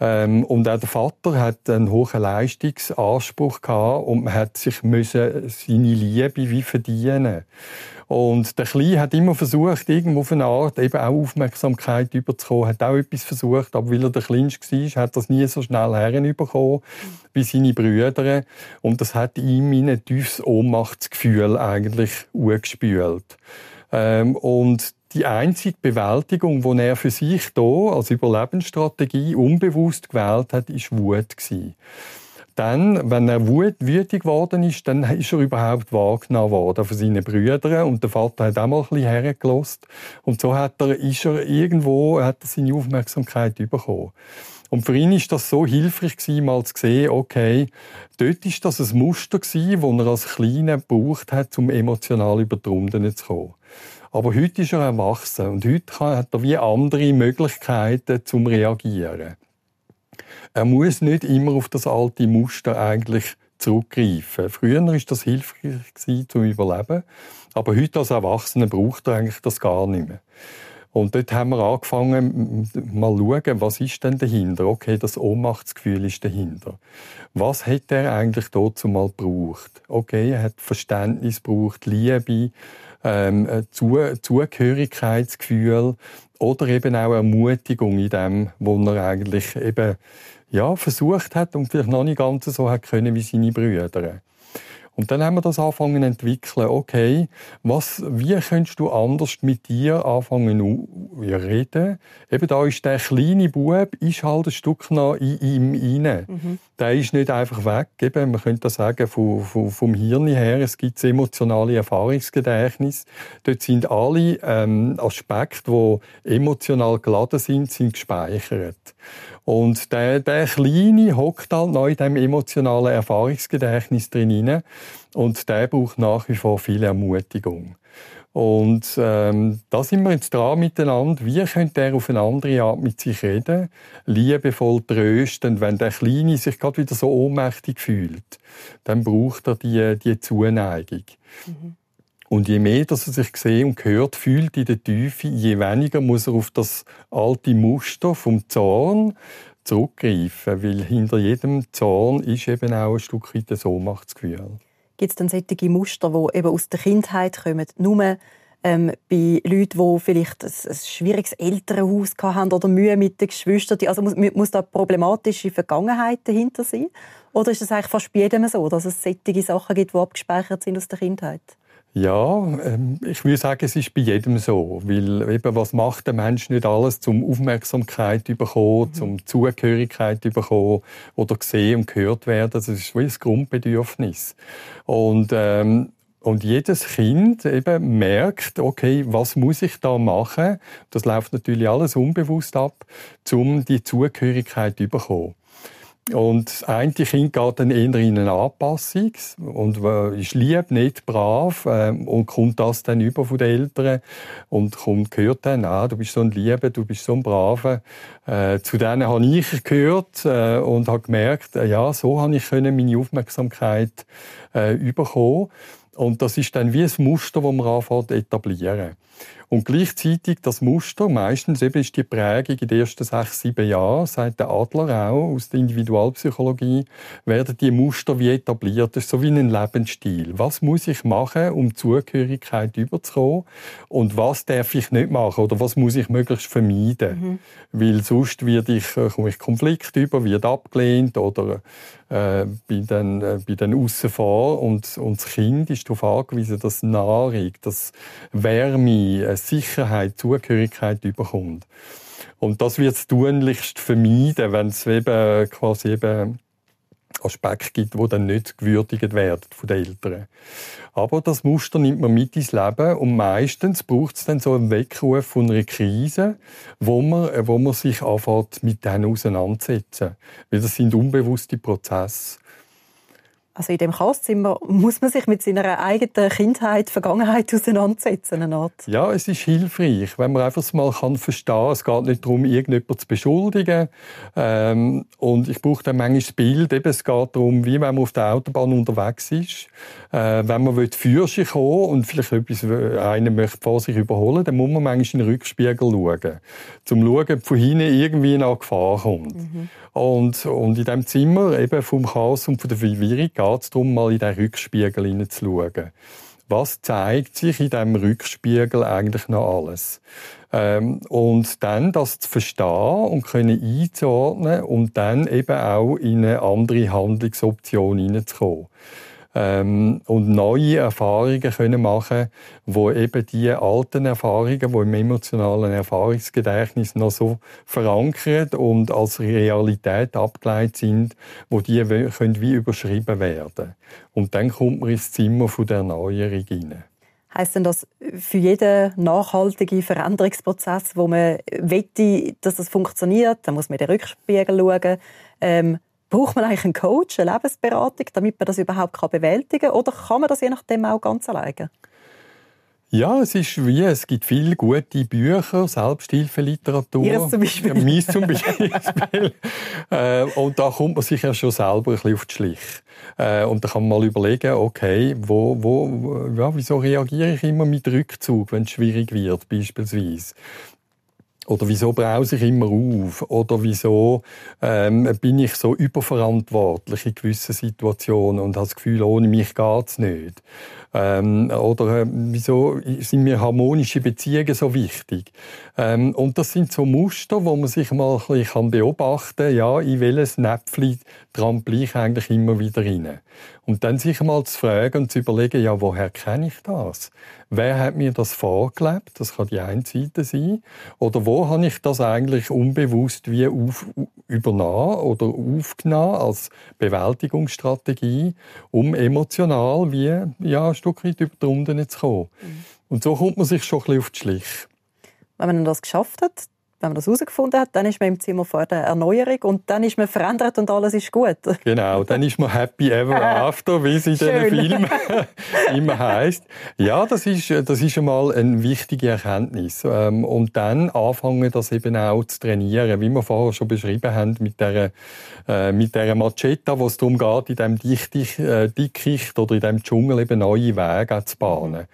Ähm, und auch der Vater hat einen hohen Leistungsanspruch gehabt und man hat sich müssen seine Liebe wie verdienen. Und der Kleine hat immer versucht, irgendwo auf eine Art eben auch Aufmerksamkeit überzukommen, hat auch etwas versucht, aber weil er der Kleinste war, hat das nie so schnell herbekommen wie seine Brüder. Und das hat ihm in ein tiefes Ohnmachtsgefühl eigentlich gespült. Ähm, und die einzige Bewältigung, die er für sich hier als Überlebensstrategie unbewusst gewählt hat, ist Wut gewesen. Dann, wenn er wütig geworden ist, dann ist er überhaupt wahrgenommen worden von seinen Brüdern und der Vater hat auch mal ein bisschen hergelost und so hat er, ist er irgendwo, hat er seine Aufmerksamkeit bekommen. Und für ihn ist das so hilfreich gewesen, mal zu sehen, okay, dort ist das ein Muster gewesen, das er als Kleiner gebraucht hat, um emotional über die Runden zu kommen. Aber heute ist er erwachsen und heute hat er wie andere Möglichkeiten zum Reagieren. Er muss nicht immer auf das alte Muster eigentlich zurückgreifen. Früher war das hilfreich zum Überleben, aber heute als Erwachsener braucht er eigentlich das gar nicht mehr. Und dort haben wir angefangen, mal schauen, was ist denn dahinter? Okay, das Ohnmachtsgefühl ist dahinter. Was hat er eigentlich dazu mal gebraucht? Okay, er hat Verständnis gebraucht, Liebe, ähm, Zu Zugehörigkeitsgefühl oder eben auch Ermutigung in dem, wo er eigentlich eben ja, versucht hat und vielleicht noch nicht ganz so hat können wie seine Brüder. Und dann haben wir das angefangen zu entwickeln. Okay, was, wie könntest du anders mit dir anfangen zu reden? Eben da ist der kleine Bub, ist halt ein Stück noch in ihm rein. Mhm. Der ist nicht einfach weg. Eben, man könnte sagen, vom, vom, vom Hirn her, es gibt das emotionale Erfahrungsgedächtnis. Dort sind alle ähm, Aspekte, die emotional geladen sind, sind gespeichert. Und der, der Kleine hockt halt noch in diesem emotionalen Erfahrungsgedächtnis drin und der braucht nach wie vor viel Ermutigung. Und ähm, da sind wir jetzt dran miteinander. Wie könnte er auf eine andere Art mit sich reden? Liebevoll trösten. Wenn der Kleine sich gerade wieder so ohnmächtig fühlt, dann braucht er die, die Zuneigung. Mhm. Und je mehr dass er sich gesehen und gehört fühlt in der Tiefe, je weniger muss er auf das alte Muster vom Zorn zurückgreifen, weil hinter jedem Zorn ist eben auch ein Stück weit ein Ohnmachtsgefühl. Gibt es dann solche Muster, die eben aus der Kindheit kommen, nur ähm, bei Leuten, die vielleicht ein, ein schwieriges Elternhaus haben oder Mühe mit den Geschwistern. Also muss, muss da problematische Vergangenheit dahinter sein? Oder ist es eigentlich fast bei jedem so, dass es solche Sachen gibt, die abgespeichert sind aus der Kindheit? Ja, ähm, ich würde sagen, es ist bei jedem so. Weil eben, was macht der Mensch nicht alles, zum Aufmerksamkeit zu bekommen, mhm. zum Zugehörigkeit zu bekommen oder gesehen und gehört werden? Das ist wie ein Grundbedürfnis. Und, ähm, und jedes Kind eben merkt, okay, was muss ich da machen? Das läuft natürlich alles unbewusst ab, um die Zugehörigkeit zu bekommen. Und das eine Kind geht dann eher in eine Anpassung und ist lieb, nicht brav äh, und kommt das dann über von den Eltern und kommt, hört dann, ah, du bist so ein Lieber, du bist so ein Braver. Äh, zu denen habe ich gehört äh, und habe gemerkt, äh, ja, so habe ich meine Aufmerksamkeit äh, überkommen. Und das ist dann wie ein Muster, das man anfängt etablieren. Und gleichzeitig das Muster, meistens eben ist die Prägung in den ersten sechs, sieben Jahren, sagt der Adler auch aus der Individualpsychologie, werden die Muster wie etabliert. Das ist so wie ein Lebensstil. Was muss ich machen, um Zugehörigkeit überzukommen? Und was darf ich nicht machen? Oder was muss ich möglichst vermeiden? Mhm. Weil sonst wird ich, äh, komme ich Konflikt über, wird abgelehnt oder äh, bin dann, äh, bin dann aussen vor und, und das Kind ist darauf angewiesen, dass Nahrung, dass Wärme, äh, Sicherheit, Zugehörigkeit überkommt. Und das wird es tunlichst vermeiden, wenn es eben quasi eben Aspekte gibt, die dann nicht gewürdigt werden von den Eltern. Aber das Muster nimmt man mit ins Leben und meistens braucht es dann so einen Weckruf von einer Krise, wo man, wo man sich anfängt mit denen auseinandersetzen. Weil das sind unbewusste Prozesse. Also in dem Chaoszimmer muss man sich mit seiner eigenen Kindheit, Vergangenheit auseinandersetzen. Eine Art. Ja, es ist hilfreich, wenn man einfach mal kann verstehen kann. Es geht nicht darum, irgendjemanden zu beschuldigen. Ähm, und ich brauche dann manchmal das Bild. Eben, es geht darum, wie wenn man auf der Autobahn unterwegs ist. Äh, wenn man für sich kommen und vielleicht etwas, einer möchte vor sich überholen, dann muss man manchmal in den Rückspiegel schauen. Zum schauen, ob von hinten irgendwie eine Gefahr kommt. Mhm. Und, und in diesem Zimmer, eben vom Chaos und von der Verwirrung, geht es darum, mal in den Rückspiegel hineinzuschauen. Was zeigt sich in diesem Rückspiegel eigentlich noch alles? Ähm, und dann das zu verstehen und können einzuordnen und dann eben auch in eine andere Handlungsoption hineinzukommen ähm, und neue Erfahrungen können machen, wo eben die alten Erfahrungen, die im emotionalen Erfahrungsgedächtnis noch so verankert und als Realität abgeleitet sind, wo die können wie überschrieben werden. Und dann kommt man ins Zimmer von der Erneuerung hinein. Heißt denn das für jeden nachhaltigen Veränderungsprozess, wo man wette, dass das funktioniert, dann muss man den Rückspiegel schauen, ähm, Braucht man eigentlich einen Coach, eine Lebensberatung, damit man das überhaupt bewältigen kann? Oder kann man das je nachdem auch ganz alleine? Ja, es ist wie, es gibt viele gute Bücher, Selbsthilfeliteratur. Ihres zum Beispiel. Ja, meins zum Beispiel. *laughs* äh, und da kommt man sich ja schon selber ein bisschen auf die Schlich. Äh, und da kann man mal überlegen, okay, wo, wo, ja, wieso reagiere ich immer mit Rückzug, wenn es schwierig wird, beispielsweise? Oder wieso brause ich immer auf? Oder wieso ähm, bin ich so überverantwortlich in gewissen Situationen und habe das Gefühl, ohne mich geht's nicht? Ähm, oder äh, wieso sind mir harmonische Beziehungen so wichtig? Ähm, und das sind so Muster, wo man sich mal ein bisschen beobachten kann, ja, in welches Näpfchen trample ich eigentlich immer wieder rein. Und dann sich mal zu fragen und zu überlegen, ja, woher kenne ich das? Wer hat mir das vorgelebt? Das kann die eine Seite sein. Oder wo habe ich das eigentlich unbewusst wie auf, übernommen oder aufgenommen als Bewältigungsstrategie, um emotional wie, ja, ein Stück weit über die Runden zu kommen. Mhm. Und so kommt man sich schon ein bisschen auf die Schlich. Wenn man das geschafft hat, wenn man das herausgefunden hat, dann ist man im Zimmer vor der Erneuerung und dann ist man verändert und alles ist gut. Genau, dann ist man happy ever *laughs* after, wie es in diesen Filmen *laughs* immer heißt. Ja, das ist, das ist einmal eine wichtige Erkenntnis. Ähm, und dann anfangen, das eben auch zu trainieren, wie wir vorher schon beschrieben haben, mit der, äh, mit der Macheta, wo es darum geht, in diesem Dickicht oder in diesem Dschungel eben neue Wege zu bahnen.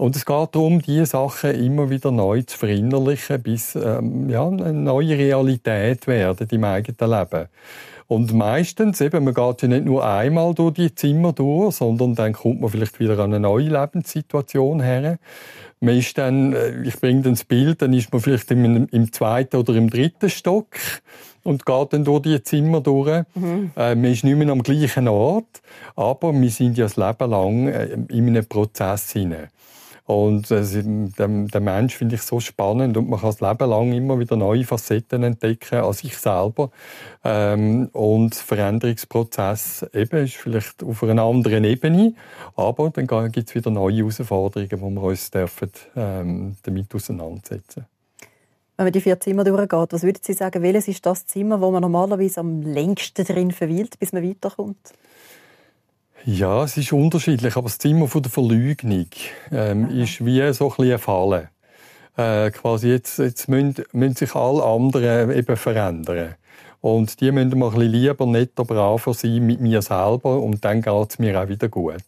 Und es geht darum, diese Sachen immer wieder neu zu verinnerlichen, bis ähm, ja, eine neue Realität werden im eigenen Leben. Und meistens, eben, man geht ja nicht nur einmal durch die Zimmer durch, sondern dann kommt man vielleicht wieder an eine neue Lebenssituation her. Man ist dann, äh, ich bringe dann das Bild, dann ist man vielleicht im, im zweiten oder im dritten Stock und geht dann durch die Zimmer durch. Mhm. Äh, man ist nicht mehr am gleichen Ort, aber wir sind ja das Leben lang äh, in einem Prozess hinein. Und äh, den Mensch finde ich so spannend und man kann das Leben lang immer wieder neue Facetten entdecken an sich selber. Ähm, und Veränderungsprozess eben ist vielleicht auf einer anderen Ebene, aber dann gibt es wieder neue Herausforderungen, wo wir uns dürfen, ähm, damit auseinandersetzen wenn man die vier Zimmer durchgeht, was würden Sie sagen, welches ist das Zimmer, wo man normalerweise am längsten drin verweilt, bis man weiterkommt? Ja, es ist unterschiedlich, aber das Zimmer von der Verleugnung ähm, ist wie so ein bisschen eine Falle. Äh, quasi jetzt, jetzt müssen, müssen sich alle anderen eben verändern. Und die müssen mal ein bisschen lieber, netter, braver sein mit mir selber und dann geht es mir auch wieder gut.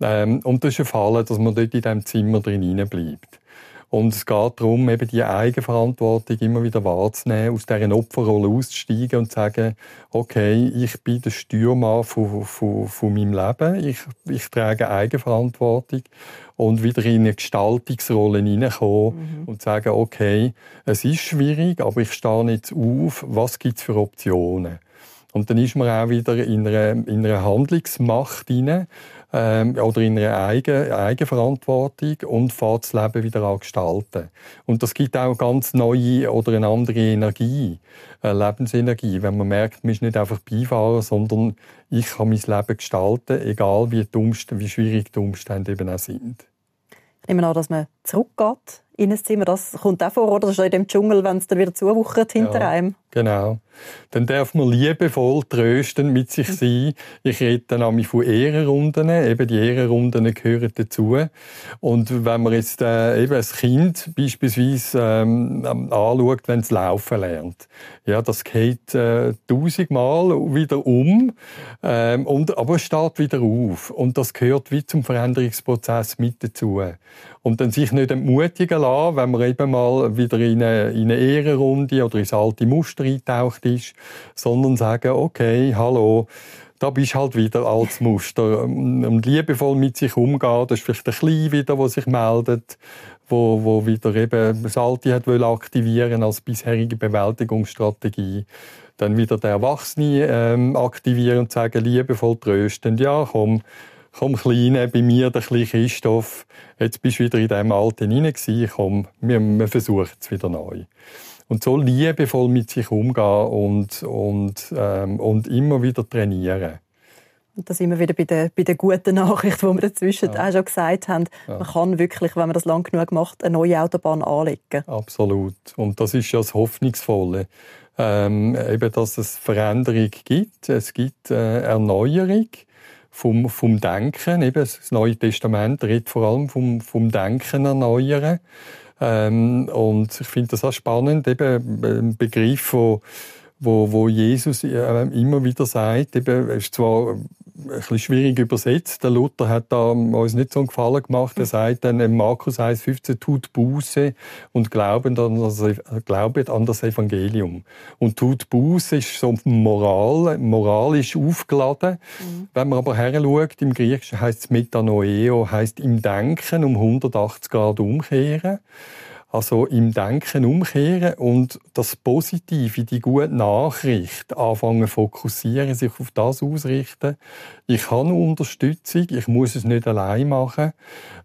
Ähm, und das ist eine Falle, dass man dort in diesem Zimmer drin bleibt. Und es geht darum, eben die Eigenverantwortung immer wieder wahrzunehmen, aus dieser Opferrolle auszusteigen und zu sagen, okay, ich bin der Stürmer von, von, von meinem Leben, ich, ich trage Eigenverantwortung und wieder in eine Gestaltungsrolle hineinkommen mhm. und sagen, okay, es ist schwierig, aber ich stehe jetzt auf, was gibt es für Optionen? Und dann ist man auch wieder in einer, in einer Handlungsmacht hinein ähm, oder in einer Eigen, Eigenverantwortung und fährt das Leben wieder an gestalten. Und das gibt auch ganz neue oder eine andere Energie, äh, Lebensenergie, wenn man merkt, man ist nicht einfach Beifahrer, sondern ich kann mein Leben gestalten, egal wie, die Umstände, wie schwierig die Umstände eben auch sind. Ich nehme an, dass man zurückgeht in ein Zimmer. Das kommt auch vor, oder? Das ist in dem Dschungel, wenn es dann wieder zuwuchert hinter ja, einem. Genau. Dann darf man liebevoll trösten mit sich sein. Ich rede dann auch von Ehrenrunden. Eben die Ehrenrunden gehören dazu. Und wenn man jetzt äh, eben ein Kind beispielsweise ähm, anschaut, wenn es laufen lernt, ja, das geht äh, tausendmal wieder um, ähm, und, aber es steht wieder auf. Und das gehört wie zum Veränderungsprozess mit dazu. Und dann sich nicht entmutigen lassen, wenn man eben mal wieder in eine, in eine Ehrenrunde oder ins alte Muster eingetaucht ist, sondern sagen, okay, hallo, da bist du halt wieder als *laughs* Muster. Und liebevoll mit sich umgehen, das ist vielleicht ein Klein wieder, der sich meldet, wo, wo wieder eben das Alte hat aktivieren als bisherige Bewältigungsstrategie. Dann wieder der Erwachsene ähm, aktivieren und sagen, liebevoll tröstend, ja, komm, komm Kleine, bei mir der kleine Christoph, jetzt bist du wieder in diesem Alten hinein komm, wir, wir versuchen es wieder neu. Und so liebevoll mit sich umgehen und, und, ähm, und immer wieder trainieren. Und da sind wir wieder bei der, bei der guten Nachricht, die wir dazwischen ja. auch schon gesagt haben. Ja. Man kann wirklich, wenn man das lang genug macht, eine neue Autobahn anlegen. Absolut. Und das ist ja das Hoffnungsvolle. Ähm, eben, dass es Veränderung gibt. Es gibt äh, Erneuerung vom, vom Denken. Eben, das Neue Testament redet vor allem vom, vom Denken erneuern. Ähm, und ich finde das auch spannend, eben ein Begriff, wo, wo, wo Jesus äh, immer wieder sagt, eben, ist zwar bisschen schwierig übersetzt. Der Luther hat da uns nicht so einen Gefallen gemacht. Er sagt dann in Markus 1,15, tut Buße und glaubt an, das, glaubt an das Evangelium. Und tut Buße ist so moral, moralisch aufgeladen. Mhm. Wenn man aber her schaut, im Griechischen heißt es Metanoeo, heißt im Denken um 180 Grad umkehren. Also im Denken umkehren und das Positive, die gute Nachricht anfangen fokussieren, sich auf das ausrichten. Ich habe Unterstützung, ich muss es nicht allein machen.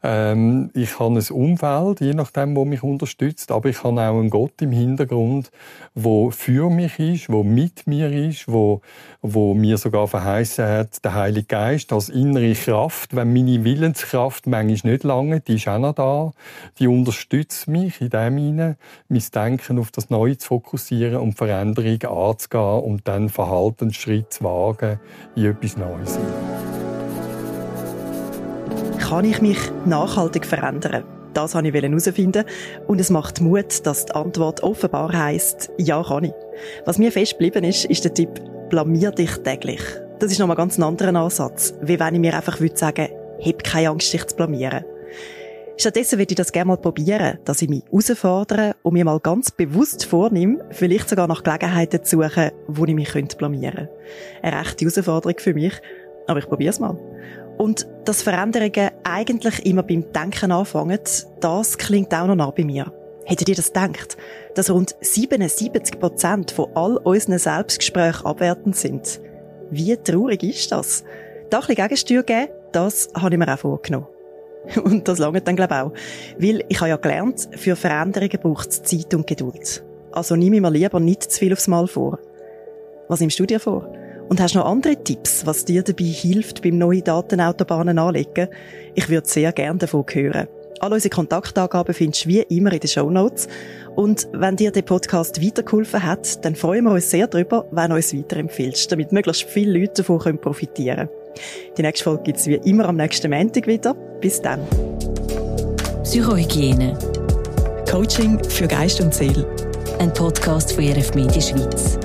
Ähm, ich habe ein Umfeld, je nachdem, wo mich unterstützt, aber ich habe auch einen Gott im Hintergrund, wo für mich ist, wo mit mir ist, wo, wo mir sogar verheißen hat, der Heilige Geist als innere Kraft, wenn meine Willenskraft manchmal nicht lange, die ist auch noch da, die unterstützt mich in dem hinein, mein Denken auf das Neue zu fokussieren und Veränderungen anzugehen und dann Verhaltensschritt zu wagen in etwas Neues. Kann ich mich nachhaltig verändern? Das wollte ich herausfinden. Und es macht Mut, dass die Antwort offenbar heisst, ja kann ich. Was mir fest geblieben ist, ist der Tipp, blamier dich täglich. Das ist nochmal ganz ein anderer Ansatz, wie wenn ich mir einfach sagen würde, hab keine Angst, dich zu blamieren. Stattdessen würde ich das gerne mal probieren, dass ich mich herausfordere und mir mal ganz bewusst vornehme, vielleicht sogar nach Gelegenheiten zu suchen, wo ich mich blamieren könnte. Eine rechte Herausforderung für mich, aber ich probiere es mal. Und dass Veränderungen eigentlich immer beim Denken anfangen, das klingt auch noch nah bei mir. Hättet ihr das gedacht, dass rund 77 Prozent von all unseren Selbstgesprächen abwertend sind? Wie traurig ist das? Da ein bisschen Gegensteuer geben, das habe ich mir auch vorgenommen. *laughs* Und das lange dann, glaube ich, auch. Weil ich habe ja gelernt, für Veränderungen braucht es Zeit und Geduld. Also nehme ich mir lieber nicht zu viel aufs Mal vor. Was nimmst du dir vor? Und hast du noch andere Tipps, was dir dabei hilft beim neuen Datenautobahnen anlegen? Ich würde sehr gerne davon hören. Alle unsere Kontaktangaben findest du wie immer in den Show Notes. Und wenn dir der Podcast weitergeholfen hat, dann freuen wir uns sehr darüber, wenn du uns weiterempfiehlst, damit möglichst viele Leute davon profitieren können. Die nächste Folge gibt es wie immer am nächsten Montag wieder. Bis dann. Psychohygiene. Coaching für Geist und Seele. Ein Podcast von RF Media Schweiz.